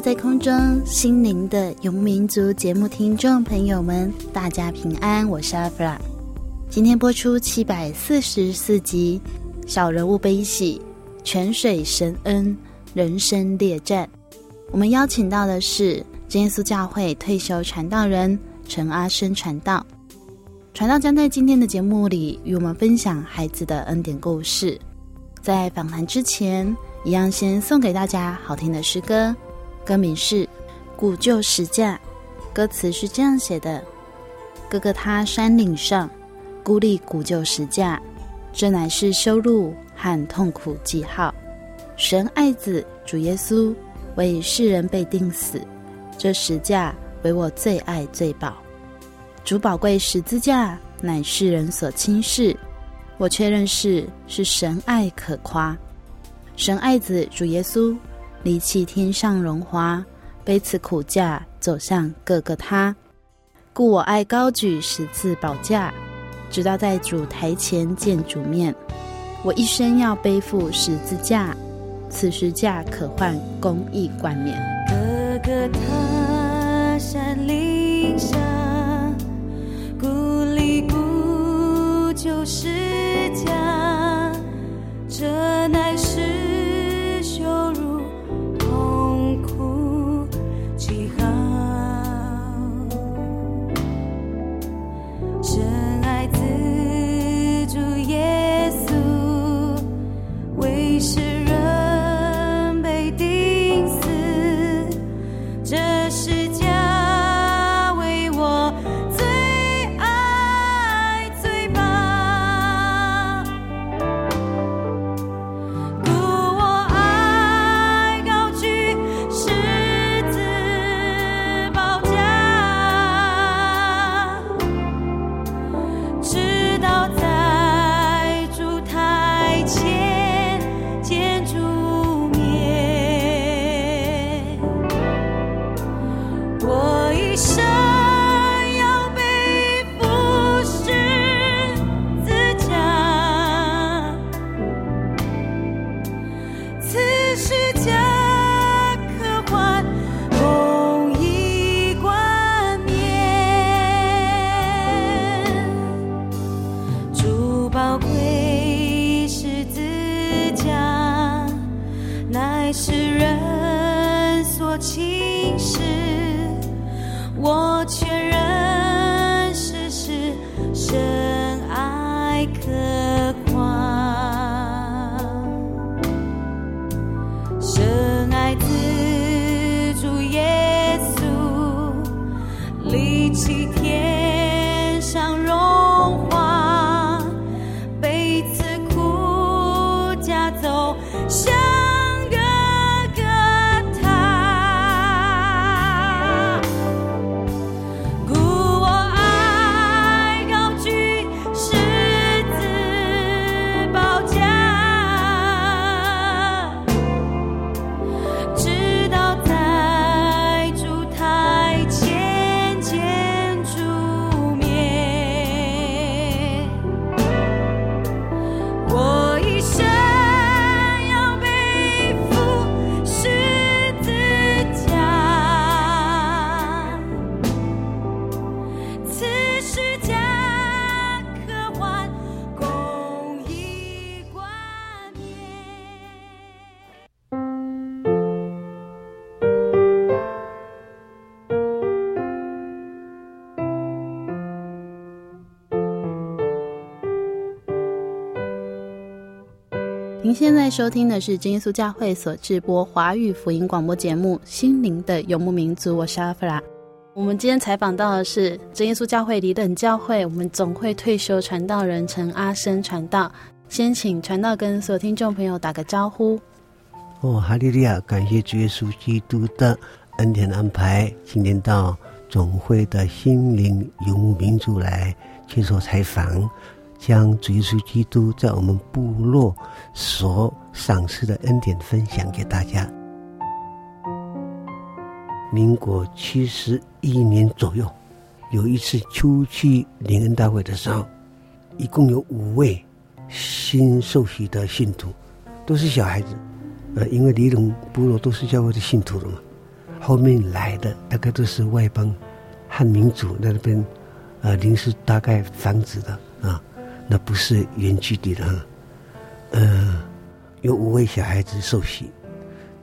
在空中，心灵的游牧民族节目听众朋友们，大家平安，我是阿弗拉。今天播出七百四十四集《小人物悲喜》，泉水神恩，人生列战。我们邀请到的是真耶稣教会退休传道人陈阿生传道。传道将在今天的节目里与我们分享孩子的恩典故事。在访谈之前，一样先送给大家好听的诗歌。歌名是《古旧石架》，歌词是这样写的：哥哥他山岭上孤立古旧石架，这乃是羞辱和痛苦记号。神爱子主耶稣为世人被钉死，这十架为我最爱最宝。主宝贵十字架乃世人所轻视，我却认识是神爱可夸。神爱子主耶稣。离弃天上荣华，背此苦架走向各个他。故我爱高举十字宝架，直到在主台前见主面。我一生要背负十字架，此十架可换公义冠冕。哥哥他山岭上，孤立古旧是家，这乃是您现在收听的是真耶稣教会所制播华语福音广播节目《心灵的游牧民族》，我是阿弗拉。我们今天采访到的是真耶稣教会离等教会我们总会退休传道人陈阿生传道。先请传道跟所有听众朋友打个招呼。哦，哈利利亚！感谢主耶稣基督的恩典安排，今天到总会的心灵游牧民族来接受采访，将主耶稣基督在我们部落所赏赐的恩典分享给大家。民国七十一年左右，有一次秋季灵恩大会的时候，一共有五位新受洗的信徒，都是小孩子。呃，因为离龙部落都是教会的信徒了嘛，后面来的大概都是外邦汉民族在那边，呃，临时搭盖房子的啊，那不是原居地的。呃，有五位小孩子受洗，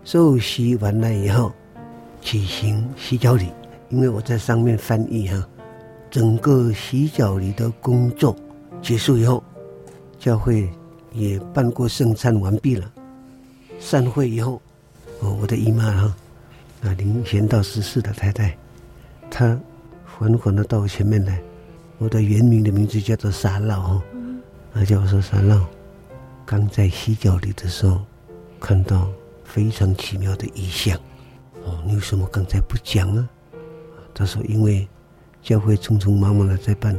受洗完了以后，举行洗脚礼，因为我在上面翻译哈，整个洗脚礼的工作结束以后，教会也办过圣餐完毕了。散会以后，哦，我的姨妈哈，啊，林贤道十四的太太，她缓缓的到我前面来。我的原名的名字叫做沙老哈，那叫我说沙绕。刚在洗脚里的时候，看到非常奇妙的异象。哦，你为什么刚才不讲啊？他说因为教会匆匆忙忙的在办，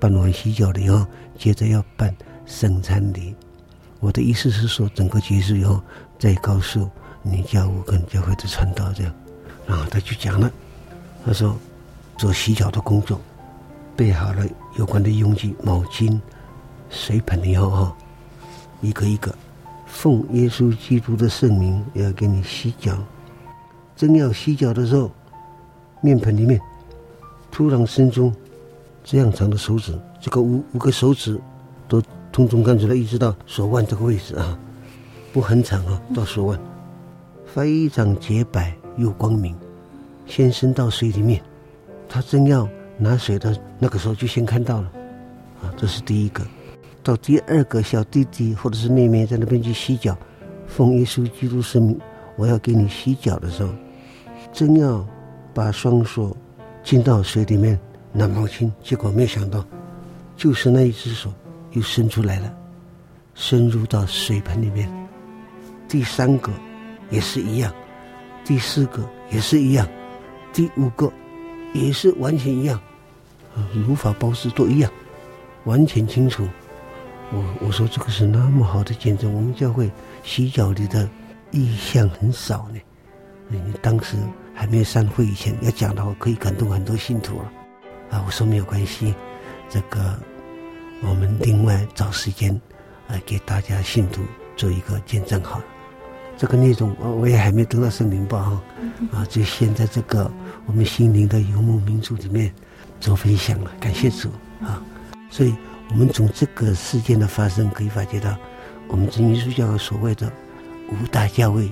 办完洗脚了以后，接着要办圣餐礼。我的意思是说，整个结束以后。再告诉你教务跟教会的传道这样，然后他就讲了，他说做洗脚的工作，备好了有关的用具、毛巾、水盆以后哈，一个一个奉耶稣基督的圣名要给你洗脚。正要洗脚的时候，面盆里面突然伸出这样长的手指，这个五五个手指都通通看出来，一直到手腕这个位置啊。不很长啊，到手腕，非常洁白又光明，先伸到水里面，他正要拿水的那个时候就先看到了，啊，这是第一个。到第二个小弟弟或者是妹妹在那边去洗脚，奉耶稣基督圣名，我要给你洗脚的时候，正要把双手浸到水里面拿毛巾，结果没想到，就是那一只手又伸出来了，深入到水盆里面。第三个也是一样，第四个也是一样，第五个也是完全一样，啊，如法炮制都一样，完全清楚。我我说这个是那么好的见证，我们教会洗脚里的意向很少呢。你当时还没有散会以前要讲的话，可以感动很多信徒了。啊，我说没有关系，这个我们另外找时间来给大家信徒做一个见证好了。这个内容，我我也还没得到圣灵报哈，啊，就先在这个我们心灵的游牧民族里面做分享了，感谢主啊！所以，我们从这个事件的发生可以发觉到，我们真耶稣教会所谓的五大教会，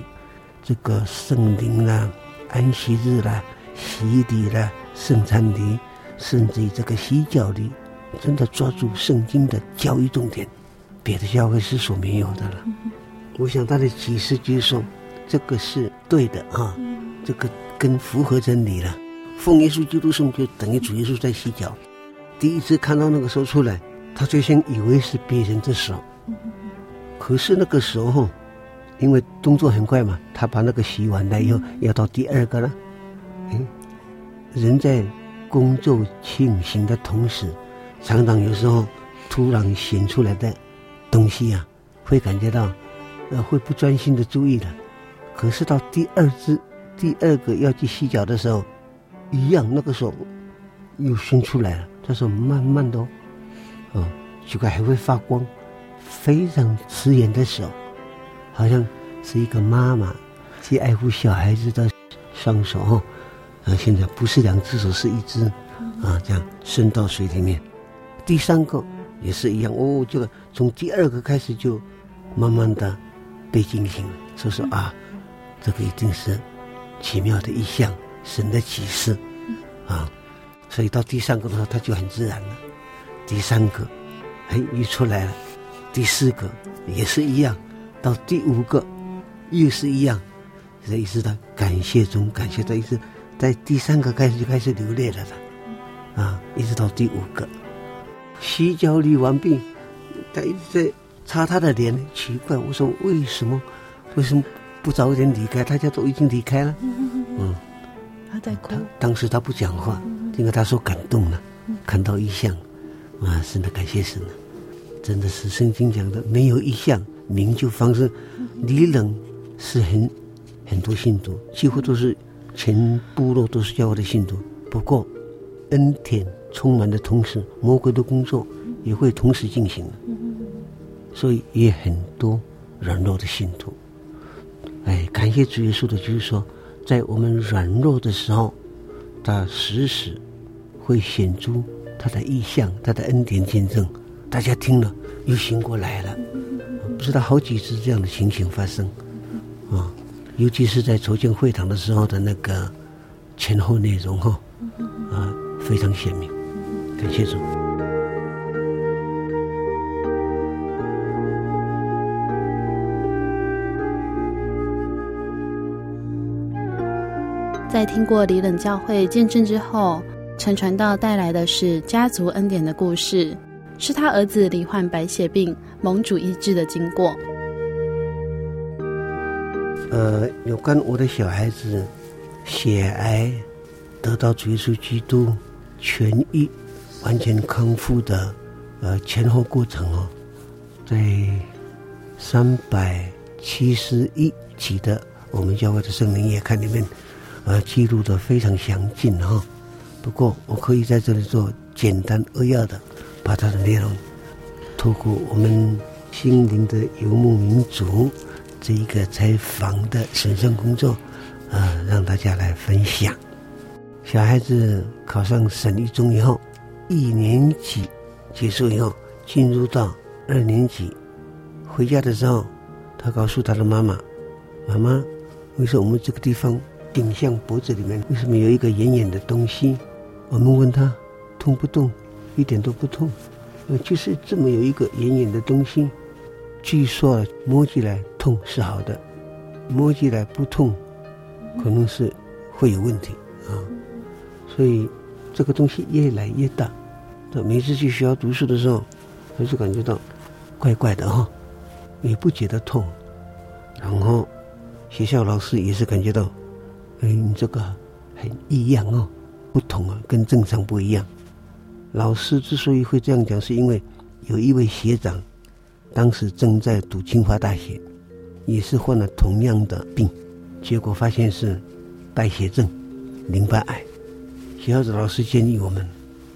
这个圣灵啦、安息日啦、洗礼啦、圣餐礼，甚至于这个洗脚礼，真的抓住圣经的教育重点，别的教会是所没有的了。我想他的启示就是说，这个是对的啊，这个跟符合真理了。奉耶稣基督圣就等于主耶稣在洗脚。第一次看到那个时候出来，他最先以为是别人的手，可是那个时候，因为动作很快嘛，他把那个洗完了以后，要到第二个了。哎，人在工作进行的同时，常常有时候突然显出来的东西啊，会感觉到。呃，会不专心的注意的，可是到第二只、第二个要去洗脚的时候，一样那个手又伸出来了。他说慢慢的，哦，奇怪还会发光，非常刺眼的手，好像是一个妈妈去爱护小孩子的双手哈。啊，现在不是两只手，是一只，啊，这样伸到水里面。第三个也是一样，哦，这个从第二个开始就慢慢的。被惊醒了，说说啊，这个一定是奇妙的意象，神的启示啊，所以到第三个的时候，他就很自然了。第三个，哎，一出来了，第四个也是一样，到第五个又是一样，这意思的感谢中感谢的意思，在第三个开始就开始流泪了的，啊，一直到第五个。洗脚礼完毕，他一直在擦他的脸，奇怪，我说为什么为什么不早一点离开？大家都已经离开了，嗯，他在哭，当时他不讲话，因为他说感动了，看到异象，啊，真的感谢神啊，真的是圣经讲的，没有一项。名就方生，里冷是很很多信徒，几乎都是全部落都是教会的信徒。不过恩典充满的同时，魔鬼的工作也会同时进行，所以也很多软弱的信徒。哎，感谢主耶稣的，就是说，在我们软弱的时候，他时时会显出他的意象，他的恩典见证，大家听了又醒过来了。不知道好几次这样的情形发生，啊、尤其是在筹建会堂的时候的那个前后内容哈，啊，非常鲜明。感谢主。在听过李冷教会见证之后，陈传道带来的是家族恩典的故事。是他儿子罹患白血病，蒙主医治的经过。呃，有关我的小孩子血癌得到主耶稣基督痊愈、完全康复的呃前后过程哦，在三百七十一期的我们教会的圣灵夜刊里面，呃记录的非常详尽哈、哦。不过我可以在这里做简单扼要的。把它的内容，透过我们心灵的游牧民族这一个采访的神圣工作，啊、呃，让大家来分享。小孩子考上省一中以后，一年级结束以后，进入到二年级，回家的时候，他告诉他的妈妈：“妈妈，为什么我们这个地方颈项脖子里面为什么有一个圆圆的东西？”我们问他：“痛不痛？”一点都不痛，呃，就是这么有一个圆圆的东西，据说摸起来痛是好的，摸起来不痛，可能是会有问题啊。所以这个东西越来越大，每次去学校读书的时候，他就感觉到怪怪的哈，也不觉得痛，然后学校老师也是感觉到，哎，你这个很异样哦，不同啊，跟正常不一样。老师之所以会这样讲，是因为有一位学长，当时正在读清华大学，也是患了同样的病，结果发现是败血症、淋巴癌。学校的老师建议我们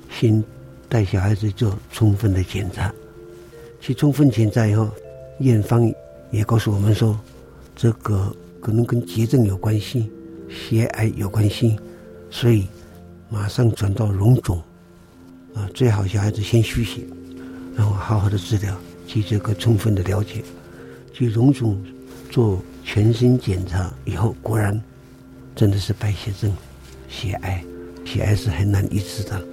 先带小孩子做充分的检查。去充分检查以后，院方也告诉我们说，这个可能跟结症有关系，血癌有关系，所以马上转到荣总。啊，最好小孩子先输血，然后好好的治疗，去这个充分的了解，去荣总做全身检查以后，果然真的是败血症、血癌，血癌是很难医治的，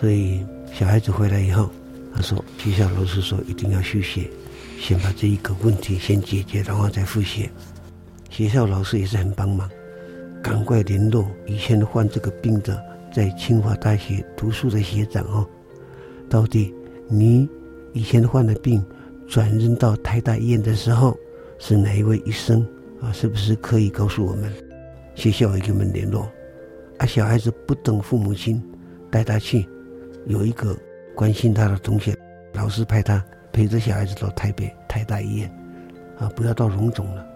所以小孩子回来以后，他说学校老师说一定要输血，先把这一个问题先解决，然后再输血。学校老师也是很帮忙，赶快联络以前患这个病的。在清华大学读书的学长哦，到底你以前患的病转任到台大医院的时候是哪一位医生啊？是不是可以告诉我们？学校也给我们联络。啊，小孩子不等父母亲带他去，有一个关心他的同学，老师派他陪着小孩子到台北台大医院，啊，不要到荣总了。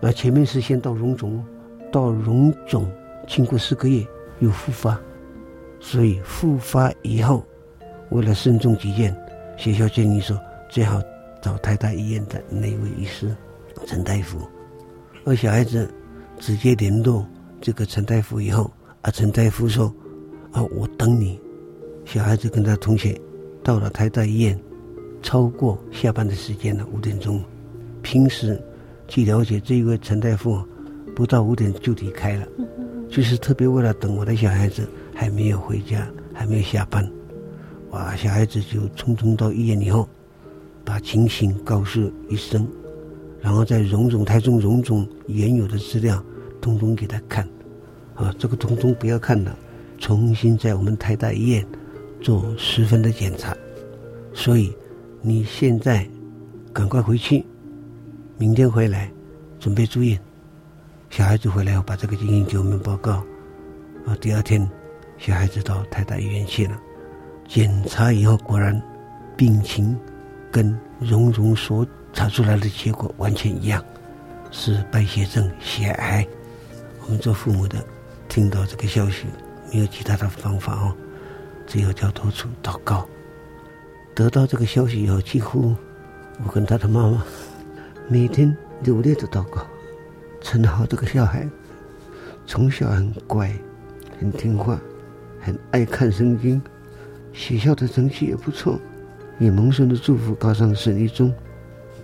那前面是先到荣总，到脓肿经过四个月又复发。所以复发以后，为了慎重起见，学校建议说最好找台大医院的那位医师陈大夫。而小孩子直接联络这个陈大夫以后，啊，陈大夫说：“啊，我等你。”小孩子跟他同学到了台大医院，超过下班的时间了，五点钟。平时去了解这一位陈大夫，不到五点就离开了，就是特别为了等我的小孩子。还没有回家，还没有下班，哇！小孩子就匆匆到医院以后，把情形告诉医生，然后再荣总、台中荣总原有的资料，通通给他看，啊，这个通通不要看了，重新在我们台大医院做十分的检查。所以你现在赶快回去，明天回来准备住院。小孩子回来后把这个情形给我们报告，啊，第二天小孩子到台大医院去了，检查以后果然病情跟荣总所查出来的结果完全一样，是败血症、血癌。我们做父母的听到这个消息，没有其他的方法哦，只有交托处祷告。得到这个消息以后，几乎我跟他的妈妈每天流泪的祷告。陈豪这个小孩从小很乖，很听话，很爱看圣经，学校的成绩也不错，也蒙神的祝福，考上省一中。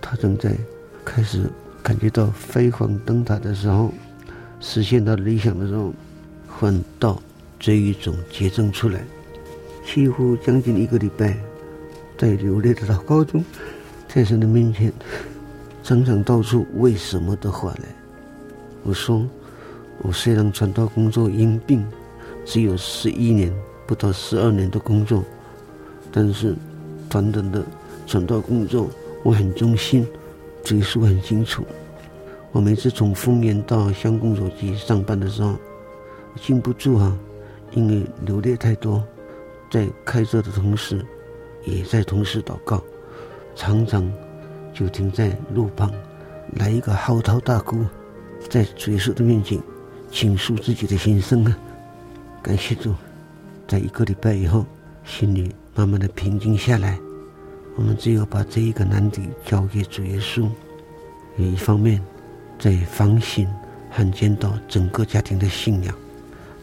他正在开始感觉到飞黄灯塔的时候，实现他理想的时候，反倒这一种结症出来，几乎将近一个礼拜，在流泪的祷告中，在神的面前，常常道出为什么的话来。我说，我虽然传道工作因病只有十一年，不到十二年的工作，但是短短的传道工作。我很忠心，主耶稣很清楚。我每次从丰原到乡公所去上班的时候，禁不住啊，因为流泪太多，在开车的同时，也在同时祷告，常常就停在路旁，来一个嚎啕大哭，在主耶稣的面前倾诉自己的心声啊。感谢主，在一个礼拜以后，心里慢慢的平静下来。我们只有把这一个难题交给主耶稣，有一方面在反省和检讨整个家庭的信仰，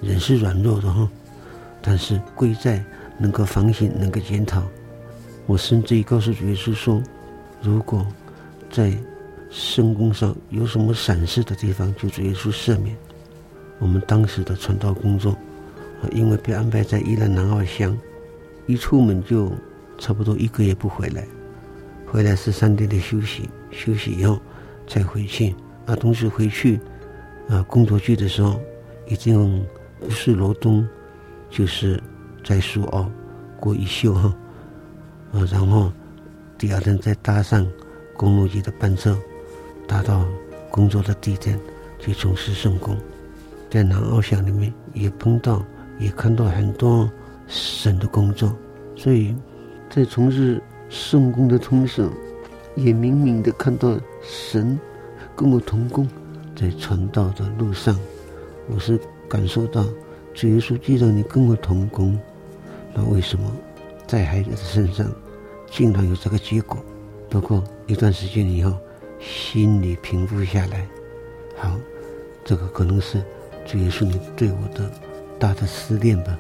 人是软弱的哈，但是贵在能够反省，能够检讨。我甚至于告诉主耶稣说，如果在圣工上有什么闪失的地方，就主耶稣赦免。我们当时的传道工作，因为被安排在伊兰南澳乡，一出门就。差不多一个月不回来，回来是三天的休息，休息以后再回去。啊，同时回去，啊，工作去的时候，已经不是罗东，就是在苏澳过一宿哈。啊，然后第二天再搭上公路局的班车，达到工作的地点去从事圣工。在南澳乡里面也碰到，也看到很多神的工作，所以。在从事圣工的同时，也明明的看到神跟我同工，在传道的路上，我是感受到主耶稣既然你跟我同工，那为什么在孩子的身上竟然有这个结果？不过一段时间以后，心里平复下来，好，这个可能是主耶稣你对我的大的思念吧。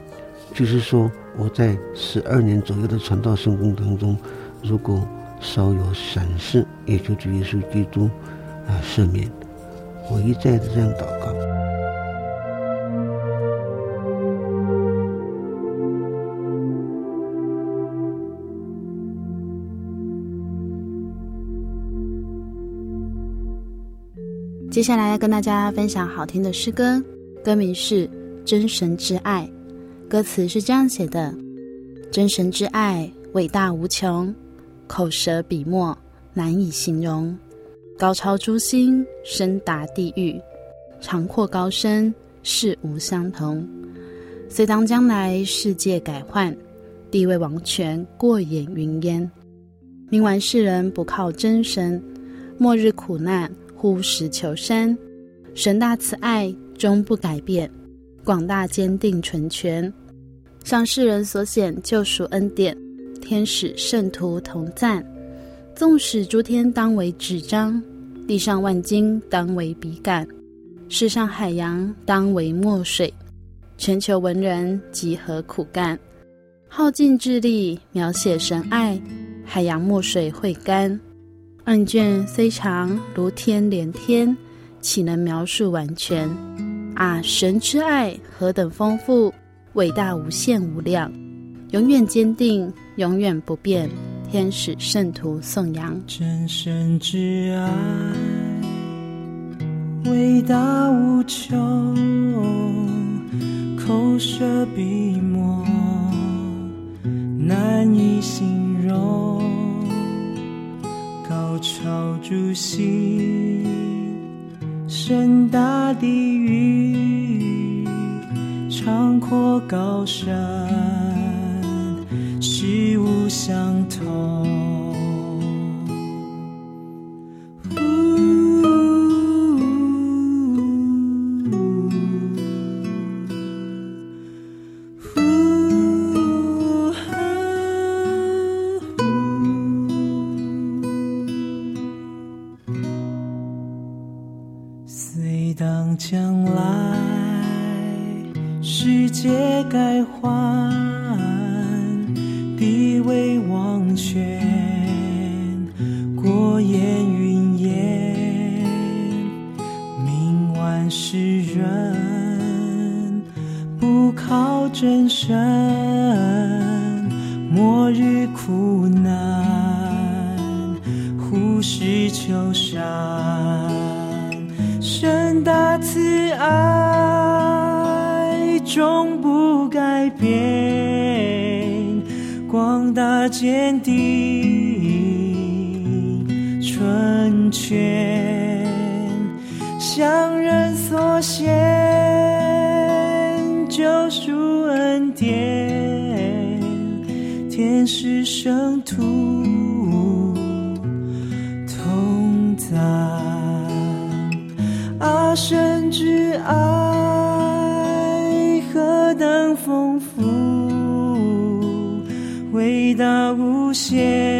就是说，我在十二年左右的传道圣工当中，如果稍有闪失，也就主耶稣基督啊赦免。我一再的这样祷告。接下来要跟大家分享好听的诗歌，歌名是《真神之爱》。歌词是这样写的：真神之爱伟大无穷，口舌笔墨难以形容。高超诸星，深达地狱，长阔高深，世无相同。虽当将来世界改换，地位王权过眼云烟。冥顽世人不靠真神，末日苦难呼石求山。神大慈爱终不改变。广大坚定纯全，向世人所显救赎恩典，天使圣徒同赞。纵使诸天当为纸张，地上万金当为笔杆，世上海洋当为墨水，全球文人集合苦干，耗尽智力描写神爱，海洋墨水会干。案卷虽长如天连天，岂能描述完全？啊！神之爱何等丰富、伟大、无限、无量，永远坚定，永远不变，天使圣徒颂扬。真神之爱，伟大无穷，口舌笔墨难以形容，高超诸行，深大地域，长阔高山。相同。当将来世界改换，地位忘却，过眼。坚定，纯全，些。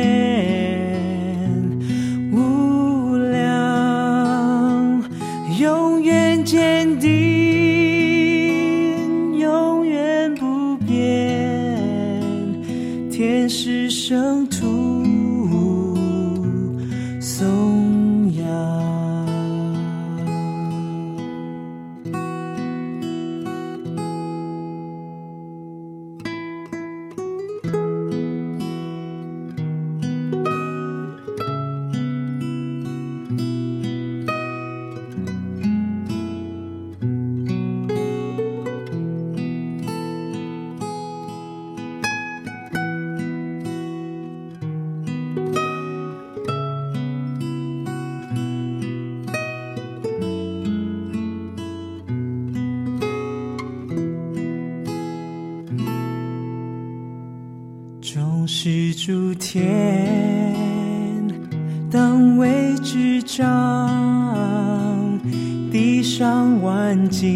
上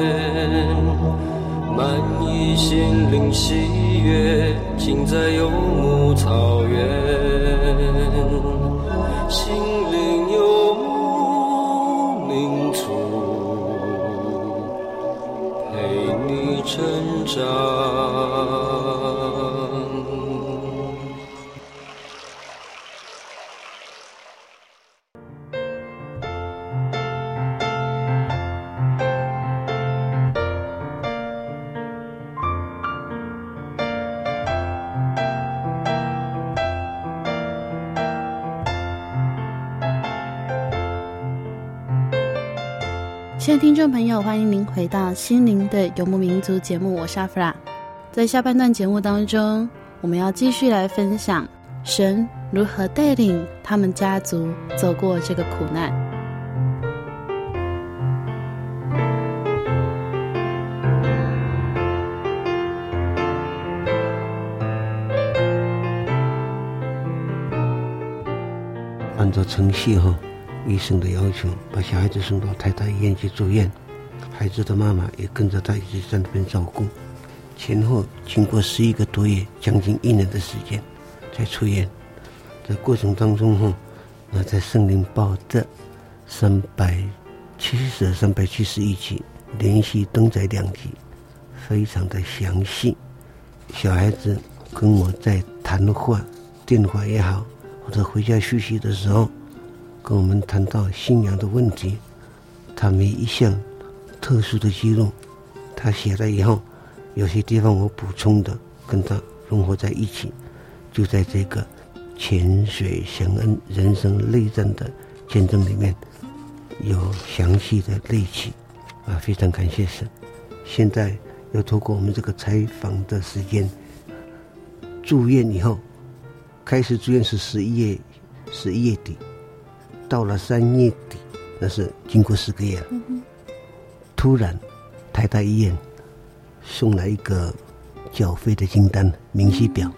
心灵喜悦，尽在游牧草原。众朋友，欢迎您回到《心灵的游牧民族》节目，我是阿弗拉。在下半段节目当中，我们要继续来分享神如何带领他们家族走过这个苦难。按照程序哈。医生的要求，把小孩子送到台大医院去住院，孩子的妈妈也跟着他一起在那边照顾。前后经过十一个多月，将近一年的时间，才出院。在过程当中哈，那在圣灵报的三百七十、三百七十一集，连续登载两集，非常的详细。小孩子跟我在谈话、电话也好，或者回家休息的时候。跟我们谈到信仰的问题，他每一项特殊的记录，他写了以后，有些地方我补充的，跟他融合在一起，就在这个潜水祥恩人生内战的见证里面，有详细的类记，啊，非常感谢神。现在要透过我们这个采访的时间，住院以后，开始住院是十一月，十一月底。到了三月底，那是经过四个月了。突然，台大医院送来一个缴费的清单明细表，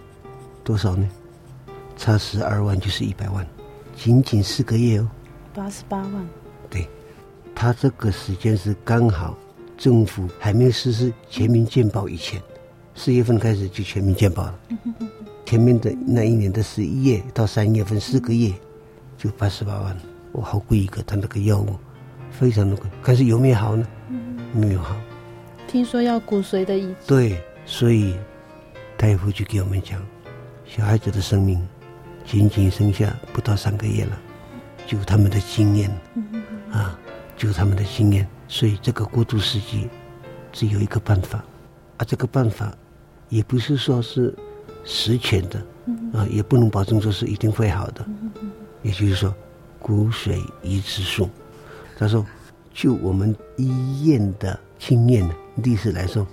多少呢？差十二万就是一百万，仅仅四个月哦。八十八万。对，他这个时间是刚好政府还没有实施全民健保以前，四月份开始就全民健保了。前面的那一年的十一月到三月份四个月。就八十八万，我好贵一个，他那个药物非常的贵，可是有没有好呢？嗯、没有好。听说要骨髓的移植。对，所以大夫就给我们讲，小孩子的生命仅仅剩下不到三个月了，就他们的经验，嗯、啊，就他们的经验，所以这个过渡时期只有一个办法，啊，这个办法也不是说是十全的，啊，也不能保证说是一定会好的。也就是说，骨髓移植术。他说，就我们医院的经验历史来说，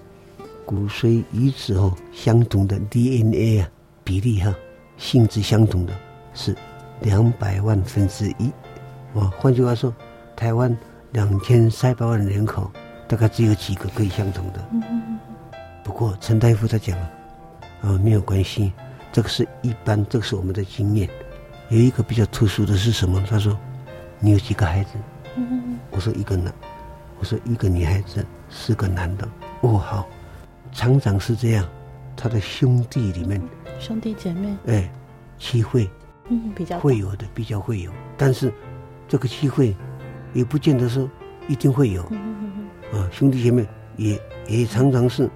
骨髓移植后相同的 DNA 啊比例哈，性质相同的是两百万分之一。哦，换句话说，台湾两千三百万人口，大概只有几个可以相同的。不过陈大夫他讲了，啊，没有关系，这个是一般，这个是我们的经验。有一个比较特殊的是什么？他说：“你有几个孩子？”我说：“一个男。”我说：“一个女孩子，四个男的。”哦，好，常常是这样。他的兄弟里面，兄弟姐妹，哎，机会，嗯，比较会有的，比较会有。但是这个机会也不见得说一定会有。啊，兄弟姐妹也也常常是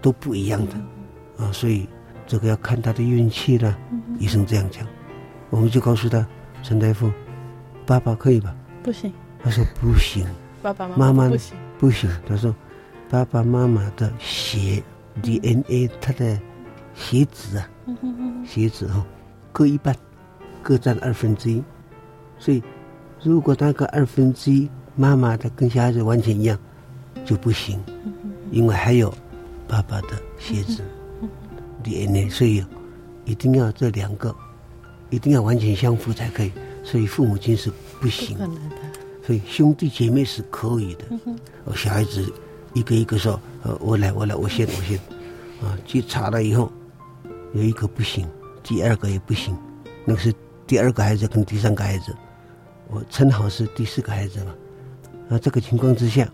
都不一样的。啊，所以这个要看他的运气了。医生这样讲。我们就告诉他，陈大夫，爸爸可以吧？不行。他说不行。爸爸妈妈不行。不行。他说，爸爸妈妈的血 DNA，他的血脂啊，血脂哈，各一半，各占二分之一。所以，如果那个二分之一妈妈的跟小孩子完全一样，就不行，因为还有爸爸的血脂 DNA，所以一定要这两个。一定要完全相符才可以，所以父母亲是不行。所以兄弟姐妹是可以的。我，小孩子一个一个说：“呃，我来，我来，我先，我先。”啊，去查了以后，有一个不行，第二个也不行，那个是第二个孩子跟第三个孩子，我正好是第四个孩子嘛。那这个情况之下，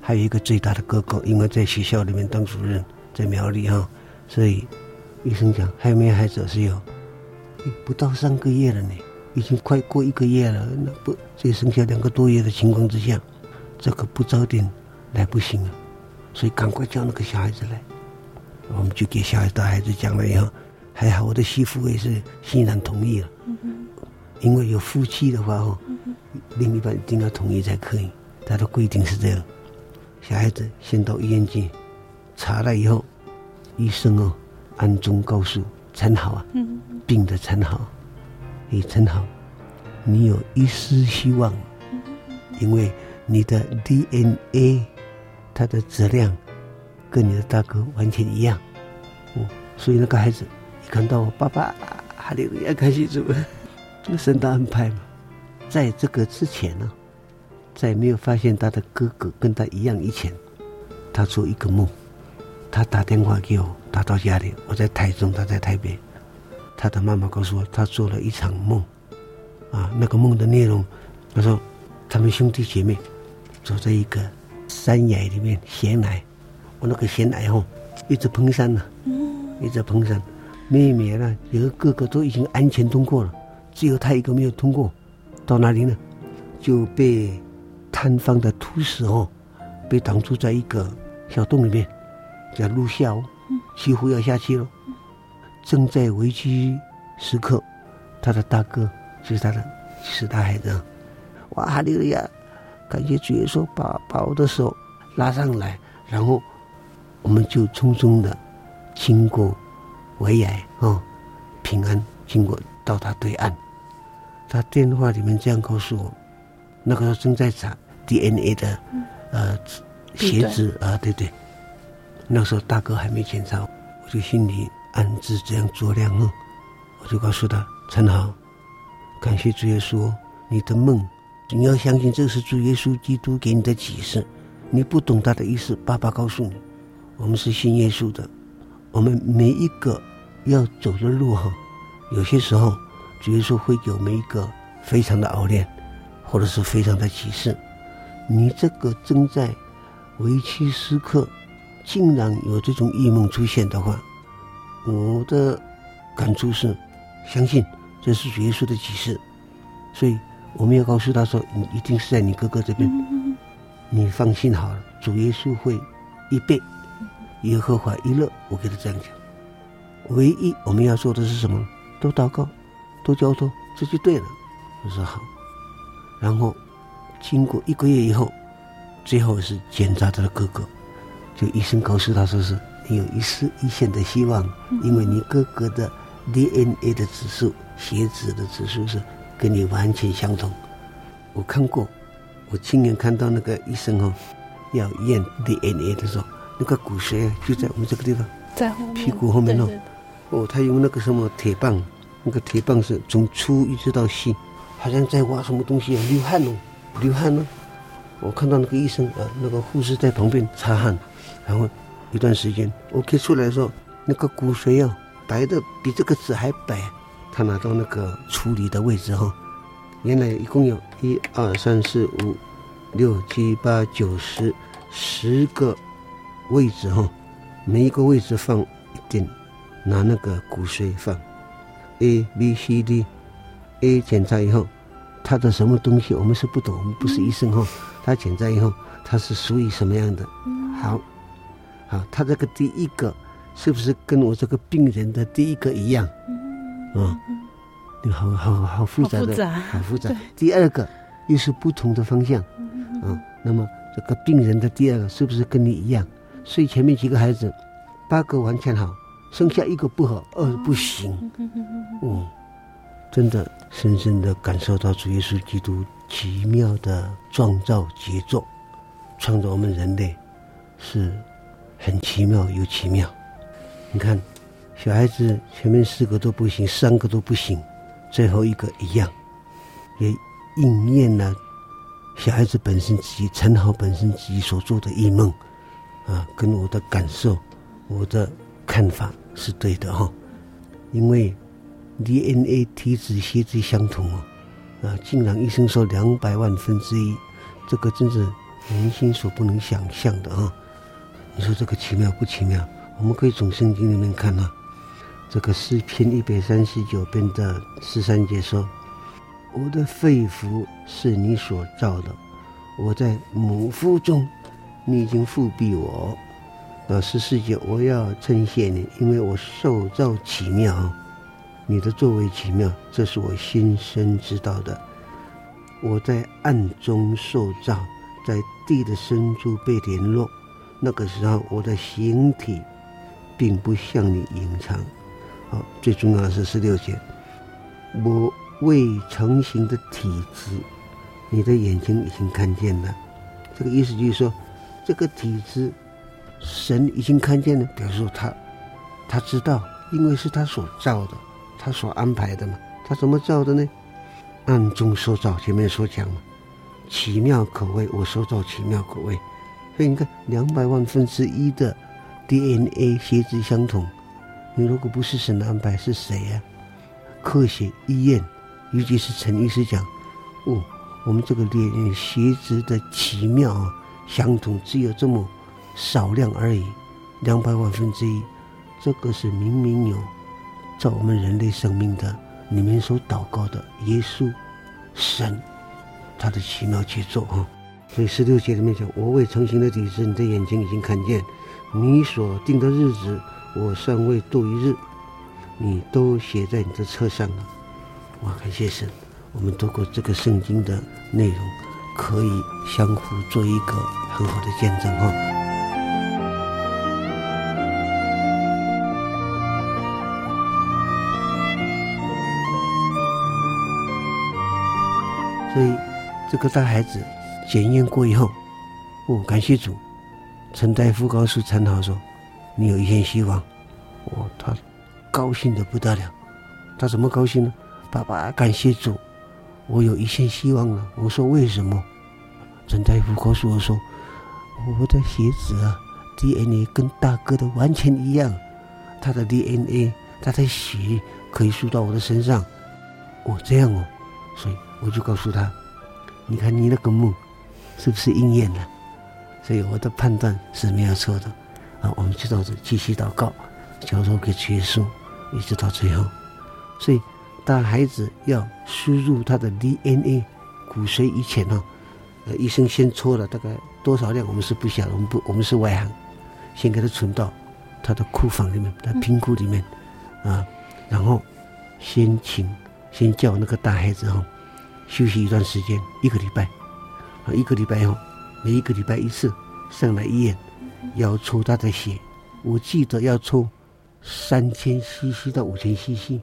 还有一个最大的哥哥，因为在学校里面当主任，在苗栗哈，所以医生讲还有没有孩子是有，不到三个月了呢，已经快过一个月了，那不只剩下两个多月的情况之下，这个不早点来不行啊，所以赶快叫那个小孩子来，我们就给小孩大孩子讲了以后，还好我的媳妇也是欣然同意了，因为有夫妻的话哦，另一半一定要同意才可以，他的规定是这样。小孩子先到医院去查了以后，医生哦暗中告诉陈好啊，病的陈好，你陈好，你有一丝希望，因为你的 DNA 它的质量跟你的大哥完全一样，哦，所以那个孩子一看到我爸爸，哈利路亚开心什么？这个神的安排嘛，在这个之前呢。在没有发现他的哥哥跟他一样以前，他做一个梦，他打电话给我，打到家里，我在台中，他在台北。他的妈妈告诉我，他做了一场梦，啊，那个梦的内容，他说他们兄弟姐妹走在一个山崖里面，悬崖，我那个悬崖后一直崩山了，一直崩山，妹妹呢，有个哥哥都已经安全通过了，只有他一个没有通过，到哪里呢？就被。塌方的土石哦，被挡住在一个小洞里面，在路下哦，几乎要下去了。正在危机时刻，他的大哥就是他的四大孩子，哇哈利路亚！感谢主耶稣把把我的手拉上来，然后我们就匆匆的经过围崖哦，平安经过到达对岸。他电话里面这样告诉我。那个时候正在查 DNA 的，呃，血脂啊，对对。那时候大哥还没检查，我就心里暗自这样做量哦。我就告诉他：“陈豪，感谢主耶稣，你的梦，你要相信这是主耶稣基督给你的启示。你不懂他的意思，爸爸告诉你，我们是信耶稣的，我们每一个要走的路哈，有些时候主耶稣会给我们一个非常的熬炼。”或者是非常的启示，你这个正在危机时刻，竟然有这种异梦出现的话，我的感触是，相信这是主耶稣的启示，所以我们要告诉他说，你一定是在你哥哥这边，你放心好了，主耶稣会一备，耶和华一乐，我给他这样讲，唯一我们要做的是什么？多祷告，多交托，这就对了。我说好。然后，经过一个月以后，最后是检查他的哥哥，就医生告诉他说是你有一丝一线的希望，因为你哥哥的 DNA 的指数、血脂的指数是跟你完全相同。我看过，我亲眼看到那个医生哦，要验 DNA 的时候，那个骨髓就在我们这个地方，在后面屁股后面哦。哦，他用那个什么铁棒，那个铁棒是从粗一直到细。好像在挖什么东西啊，流汗哦，流汗呢。我看到那个医生啊，那个护士在旁边擦汗，然后一段时间，OK 出来的时候，那个骨髓哦，白的比这个纸还白。他拿到那个处理的位置哈，原来一共有一二三四五六七八九十十个位置哈，每一个位置放一点，拿那个骨髓放 A B C D。A 检查以后，他的什么东西我们是不懂，我们不是医生哈。他检查以后，他是属于什么样的？好，好，他这个第一个是不是跟我这个病人的第一个一样？啊，你好好好复杂的，好复杂。第二个又是不同的方向，啊，那么这个病人的第二个是不是跟你一样？所以前面几个孩子，八个完全好，剩下一个不好，二不行，嗯。真的深深的感受到主耶稣基督奇妙的创造杰作，创造我们人类是很奇妙又奇妙。你看，小孩子前面四个都不行，三个都不行，最后一个一样，也应验了小孩子本身自己、陈豪本身自己所做的异梦啊，跟我的感受、我的看法是对的哈，因为。DNA 体质血质相同哦，啊，竟然医生说两百万分之一，这个真是人心所不能想象的啊！你说这个奇妙不奇妙？我们可以从圣经里面看啊，这个诗篇一百三十九篇的十三节说：“我的肺腑是你所造的，我在母腹中，你已经覆庇我。”呃，十四节我要称谢你，因为我受造奇妙。你的作为奇妙，这是我心生知道的。我在暗中受造，在地的深处被联络。那个时候，我的形体并不向你隐藏。好，最重要的是十六节，我未成形的体质，你的眼睛已经看见了。这个意思就是说，这个体质，神已经看见了。比如说他，他知道，因为是他所造的。他所安排的嘛，他怎么造的呢？暗中受造，前面所讲嘛，奇妙可畏，我所造奇妙可畏。所以你看，两百万分之一的 DNA 血质相同，你如果不是神的安排，是谁呀、科学医院，尤其是陈医师讲，哦，我们这个血血质的奇妙啊相同，只有这么少量而已，两百万分之一，这个是明明有。在我们人类生命的里面所祷告的耶稣神，他的奇妙杰作啊！所以十六节里面讲：“我未成形的体质，你的眼睛已经看见；你所定的日子，我尚未度一日，你都写在你的册上了。”哇！感谢神，我们透过这个圣经的内容，可以相互做一个很好的见证哈！所以，这个大孩子检验过以后，哦，感谢主，陈大夫告诉陈豪说：“你有一线希望。”哦，他高兴的不得了。他怎么高兴呢？爸爸，感谢主，我有一线希望了。我说为什么？陈大夫告诉我说：“我的血子啊，DNA 跟大哥的完全一样，他的 DNA，他的血可以输到我的身上。”哦，这样哦，所以。我就告诉他：“你看你那个梦，是不是应验了？所以我的判断是没有错的。啊，我们就到这继续祷告，交托给结束，一直到最后。所以，当孩子要输入他的 DNA 骨髓以前呢，呃，医生先抽了大概多少量，我们是不晓得，我们不，我们是外行，先给他存到他的库房里面，他拼库里面，啊，然后先请，先叫那个大孩子哈。”休息一段时间，一个礼拜，一个礼拜以后，每一个礼拜一次上来医院，要抽他的血，我记得要抽三千 CC 到五千 CC，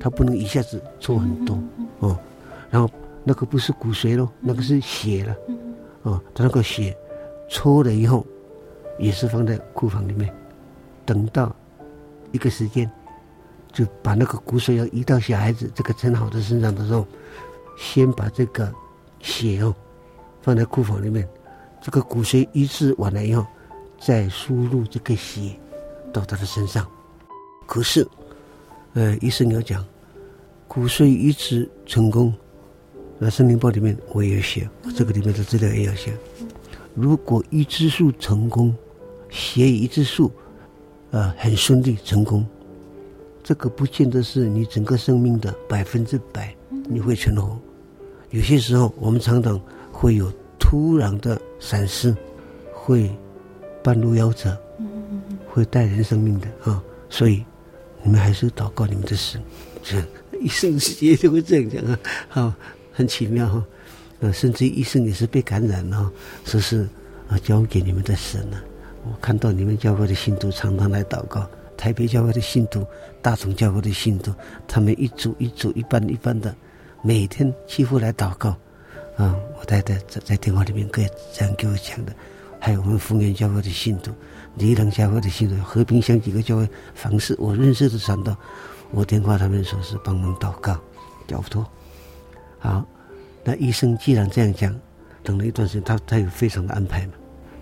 他不能一下子抽很多哦。然后那个不是骨髓喽，那个是血了，哦，他那个血抽了以后，也是放在库房里面，等到一个时间，就把那个骨髓要移到小孩子这个陈好的身上的时候。先把这个血哦放在库房里面，这个骨髓移植完了以后，再输入这个血到他的身上。可是，呃，医生要讲，骨髓移植成功，那《生命报》里面我也有写，这个里面的资料也有写。如果移植术成功，血移植术呃很顺利成功，这个不见得是你整个生命的百分之百你会存活。有些时候，我们常常会有突然的闪失，会半路夭折，会带人生命的啊！所以你们还是祷告你们的神，这医生直接就会这样讲啊，好，很奇妙哈！呃，甚至医生也是被感染了，说是啊，交给你们的神了。我看到你们教会的信徒常常来祷告，台北教会的信徒、大同教会的信徒，他们一组一组、一班一班的。每天几乎来祷告，啊，我太太在在电话里面可以这样给我讲的，还有我们福源教会的信徒、礼堂教会的信徒、和平乡几个教会凡是，我认识的传道，我电话他们说是帮忙祷告，交托。好，那医生既然这样讲，等了一段时间，他他有非常的安排嘛，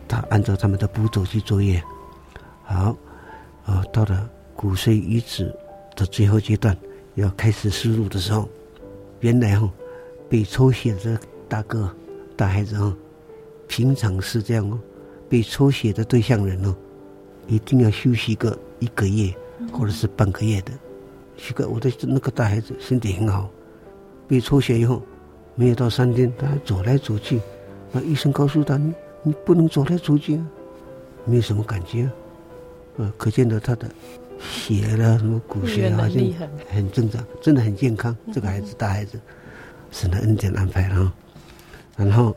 他按照他们的步骤去作业。好，啊，到了骨髓移植的最后阶段。要开始输入的时候，原来哈被抽血的大哥大孩子哈，平常是这样哦，被抽血的对象人哦，一定要休息个一个月或者是半个月的。这个我的那个大孩子身体很好，被抽血以后没有到三天，他还走来走去，那医生告诉他你你不能走来走去啊，没有什么感觉啊，呃，可见得他的。血了什么骨髓好像很正常，真的很健康。这个孩子大孩子，神的恩典安排了。然后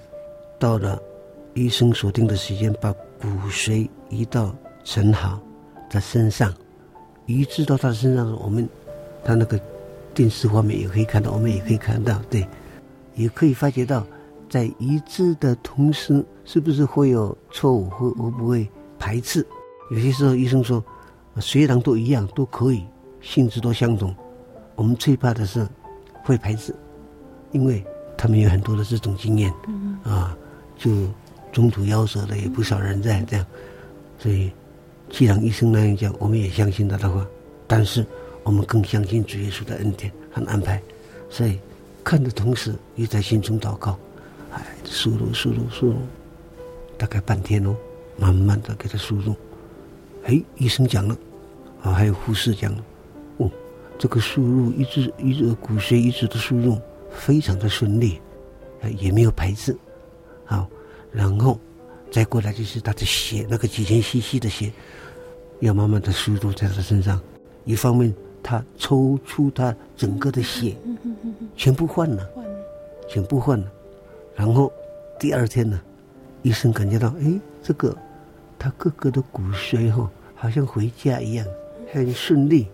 到了医生锁定的时间，把骨髓移到陈豪的身上，移植到他身上。我们他那个电视画面也可以看到，我们也可以看到，对，也可以发觉到，在移植的同时，是不是会有错误，会会不会排斥？有些时候医生说。虽然都一样，都可以，性质都相同。我们最怕的是会排斥，因为他们有很多的这种经验，嗯、啊，就中途夭折的也不少人在这样。所以，既然医生那样讲，我们也相信他的话。但是，我们更相信主耶稣的恩典和安排。所以，看的同时又在心中祷告，哎，输入输入输入，大概半天哦，慢慢的给他输入。哎，医生讲了，啊，还有护士讲了，哦，这个输入一直一直骨髓一直的输入非常的顺利，也没有排斥，好，然后再过来就是他的血，那个几千 CC 的血，要慢慢的输入在他身上，一方面他抽出他整个的血，全部换了，全部换了，然后第二天呢，医生感觉到，哎，这个。他哥哥的骨髓哈，好像回家一样，很顺利，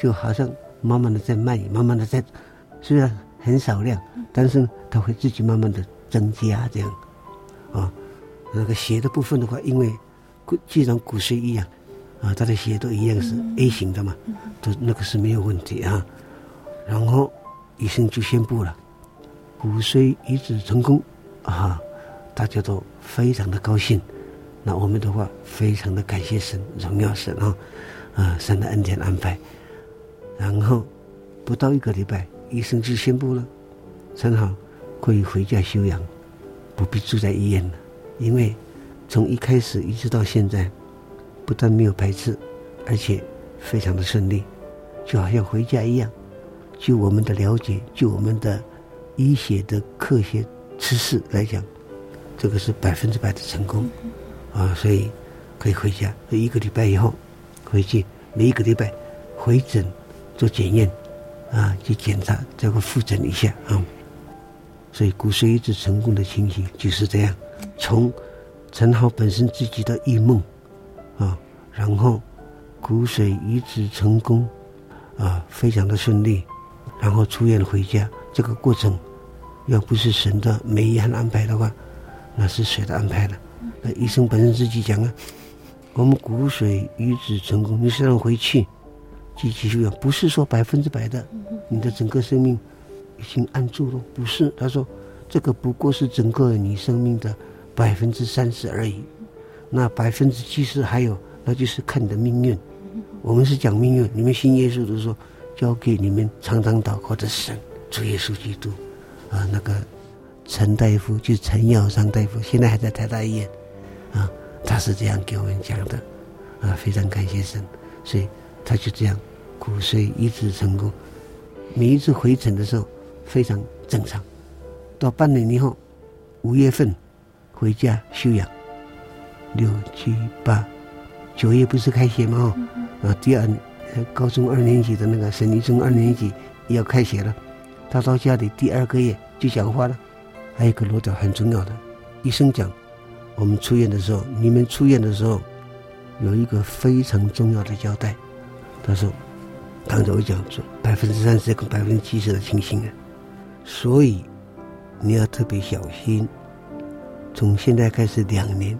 就好像慢慢的在蔓延，慢慢的在，虽然很少量，但是它会自己慢慢的增加这样，啊，那个血的部分的话，因为骨既然骨髓一样，啊，他的血都一样是 A 型的嘛，都那个是没有问题啊。然后医生就宣布了，骨髓移植成功，啊，大家都非常的高兴。那我们的话，非常的感谢神，荣耀神啊，啊，神的恩典安排。然后不到一个礼拜，医生就宣布了，陈好可以回家休养，不必住在医院了。因为从一开始一直到现在，不但没有排斥，而且非常的顺利，就好像回家一样。就我们的了解，就我们的医学的科学知识来讲，这个是百分之百的成功。啊，所以可以回家。一个礼拜以后回去，每一个礼拜回诊做检验，啊，去检查，这个复诊一下啊。所以骨髓移植成功的情形就是这样：从陈浩本身自己的异梦啊，然后骨髓移植成功啊，非常的顺利，然后出院回家。这个过程要不是神的美意和安排的话，那是谁的安排呢？那医生本身自己讲啊，我们骨髓移植成功，你虽然回去继续休养，不是说百分之百的，你的整个生命已经安住了，不是。他说这个不过是整个你生命的百分之三十而已，那百分之七十还有，那就是看你的命运。我们是讲命运，你们信耶稣的时候，交给你们常常祷告的神，主耶稣基督啊，那个。陈大夫就是陈耀昌大夫，现在还在台大医院，啊，他是这样给我们讲的，啊，非常感谢神，所以他就这样骨髓移植成功，每一次回诊的时候非常正常，到半年以后，五月份回家休养，六七八九月不是开学吗？啊，第二高中二年级的那个省立中二年级也要开学了，他到家里第二个月就讲话了。还有一个落掉很重要的，医生讲，我们出院的时候，你们出院的时候，有一个非常重要的交代。他说，刚才我讲说百分之三十跟百分之七十的情形啊，所以你要特别小心。从现在开始两年，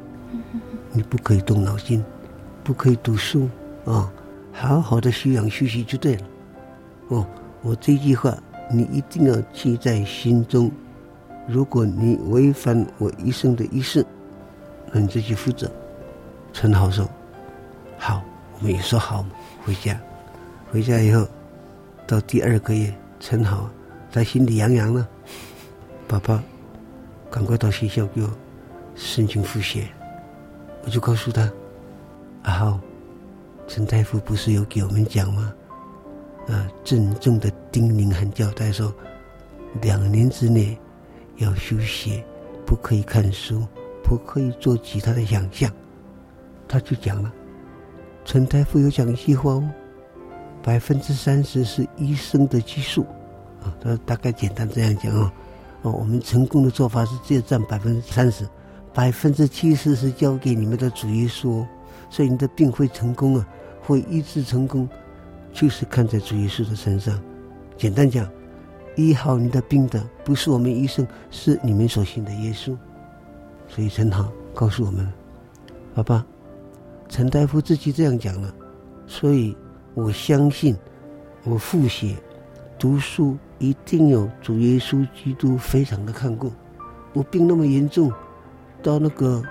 你不可以动脑筋，不可以读书啊、好好的休养休息就对了。哦，我这句话你一定要记在心中。如果你违反我医生的意思，那你自己负责。陈豪说：“好，我们也说好，回家。回家以后，到第二个月，陈好他心里痒痒了，爸爸赶快到学校给我申请复学。我就告诉他，阿浩，陈大夫不是有给我们讲吗？啊，郑重的叮咛和交代说，两年之内要休学，不可以看书，不可以做其他的想象。他就讲了，陈大夫有讲一句话哦，百分之三十是医生的基数啊，他大概简单这样讲啊，哦，我们成功的做法是只有占百分之三十。百分之七十是交给你们的主耶稣，哦所以你的病会成功啊，会医治成功，就是看在主耶稣的身上。简单讲，医好你的病的不是我们医生，是你们所信的耶稣。所以陈好告诉我们，爸爸，陈大夫自己这样讲了，所以我相信，我复写读书一定有主耶稣基督非常的看过，我病那么严重。到那个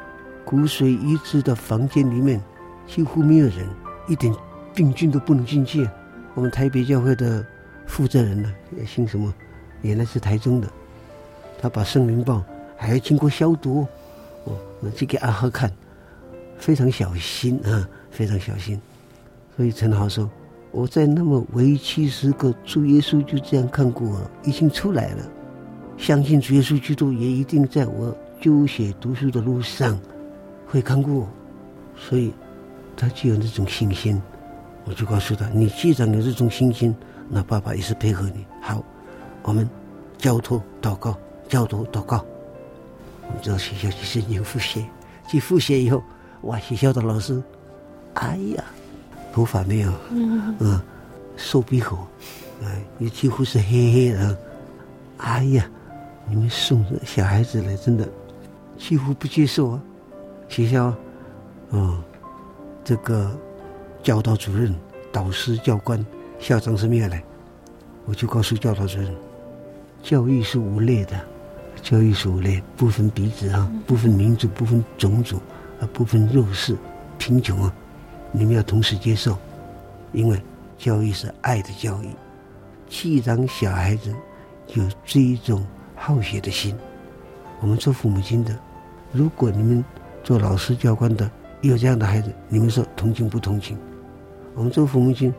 骨髓移植的房间里面，几乎没有人，一点病菌都不能进去。我们台北教会的负责人呢，姓什么，原来是台中的，他把圣灵棒还要经过消毒，哦，那去给阿和看，非常小心啊，非常小心。所以陈豪说，我在那么为期十个主耶稣就这样看过我，已经出来了，相信主耶稣基督也一定在我。就学读书的路上会看顾我，所以他就有那种信心。我就告诉他：“你既然有这种信心，那爸爸也是配合你。好，我们交托祷告，交托祷告。我们到学校去申请复写，去复写以后，哇，学校的老师，哎呀，头发没有，嗯，嗯，瘦鼻猴，哎，也几乎是黑黑的。哎呀，你们送小孩子来，真的。”几乎不接受啊！学校，嗯，这个教导主任、导师、教官、校长是没有来，我就告诉教导主任：教育是无类的，教育是无类，不分彼此啊，不分民族，不分种族，啊，不分弱势、贫穷啊，你们要同时接受，因为教育是爱的教育，既让小孩子有这一种好学的心。我们做父母亲的，如果你们做老师教官的有这样的孩子，你们说同情不同情？我们做父母亲，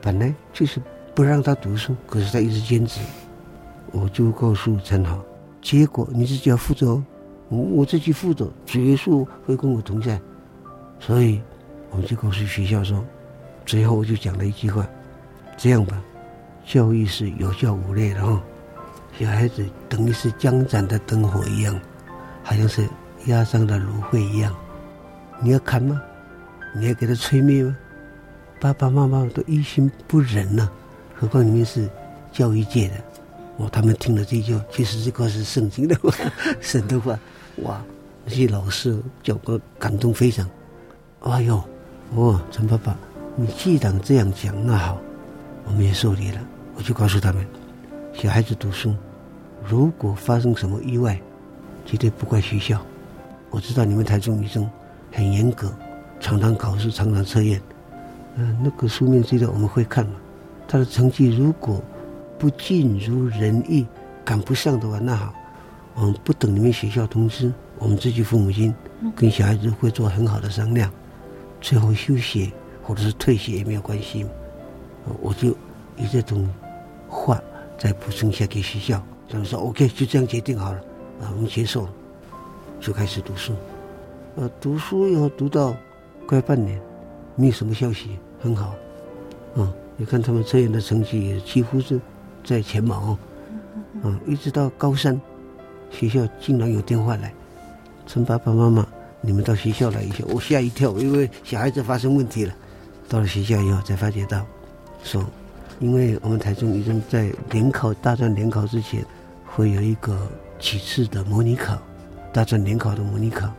本来就是不让他读书，可是他一直坚持，我就告诉陈豪，结果你自己要负责哦，我我自己负责，主耶稣会跟我同在，所以我们就告诉学校说，最后我就讲了一句话，这样吧，教育是有教无类的哦。小孩子等于是将盏的灯火一样，好像是压上的芦荟一样。你要砍吗？你要给他吹灭吗？爸爸妈妈都于心不忍呐、啊，何况你们是教育界的。哦，他们听了这句，其实这个是圣经的话，神的话。哇，那些老师教官感动非常。哎呦，哦，陈爸爸，你既然这样讲，那好，我们也受理了。我就告诉他们，小孩子读书。如果发生什么意外，绝对不怪学校。我知道你们台中女生很严格，常常考试，常常测验。嗯、那个书面资料我们会看嘛。他的成绩如果不尽如人意，赶不上的话，那好，我们不等你们学校通知，我们自己父母亲跟小孩子会做很好的商量，最后休学或者是退学也没有关系。我就以这种话再补充一下给学校。他们说：“OK，就这样决定好了，啊，我们接受了，就开始读书。呃，读书要读到快半年，没有什么消息，很好。啊，你看他们这样的成绩也几乎是在前茅。啊，一直到高三，学校竟然有电话来，陈爸爸妈妈，你们到学校来一下。我吓一跳，因为小孩子发生问题了。到了学校以后才发觉到，说，因为我们台中已经在联考大专联考之前。”会有一个几次的模拟考，大专联考的模拟考，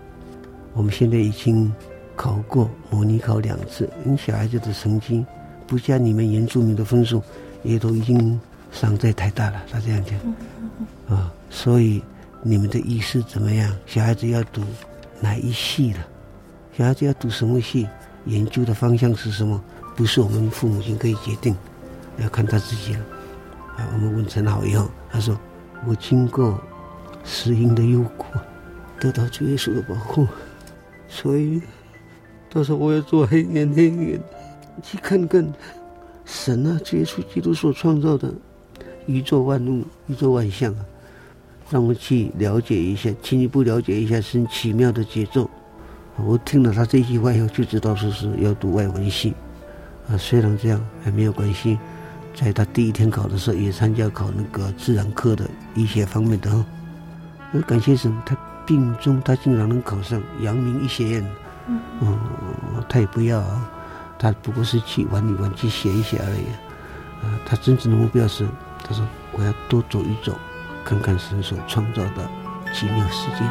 我们现在已经考过模拟考两次。因为小孩子的成绩不加你们原住民的分数，也都已经上在台大了。他这样讲啊，所以你们的意思怎么样？小孩子要读哪一系了？小孩子要读什么系？研究的方向是什么？不是我们父母亲可以决定，要看他自己了。啊，我们问陈好以后，他说：“我经过死荫的幽谷，得到主耶稣的保护，所以到时候我要做黑眼黑眼，去看看神啊，主耶稣基督所创造的宇宙万物、宇宙万象啊，让我去了解一下，进一步了解一下神奇妙的节奏。”我听了他这句话以后，就知道说是要读外文系。啊，虽然这样还没有关系，在他第一天考的时候也参加考那个自然科的医学方面的。那感谢神，他病中他竟然能考上阳明医学院。嗯，嗯，他也不要，他不过是去玩一玩，去写一写而已。啊，他真正的目标是，他说我要多走一走，看看神所创造的奇妙世界。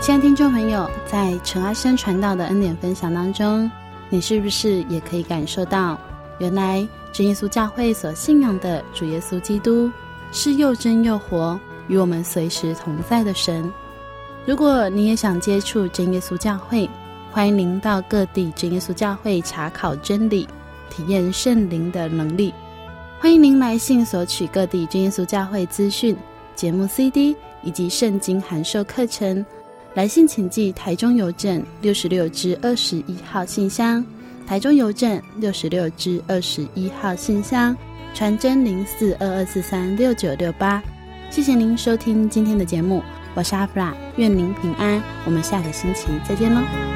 亲爱的听众朋友，在陈阿生传道的恩典分享当中，你是不是也可以感受到，原来真耶稣教会所信仰的主耶稣基督是又真又活，与我们随时同在的神？如果你也想接触真耶稣教会，欢迎您到各地真耶稣教会查考真理，体验圣灵的能力。欢迎您来信索取各地真耶稣教会资讯、节目 CD 以及圣经函授课程。来信请寄台中邮政六十六支二十一号信箱，台中邮政六十六支二十一号信箱，传真零四二二四三六九六八。谢谢您收听今天的节目，我是阿弗拉，愿您平安，我们下个星期再见喽。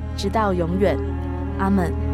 直到永远。阿门。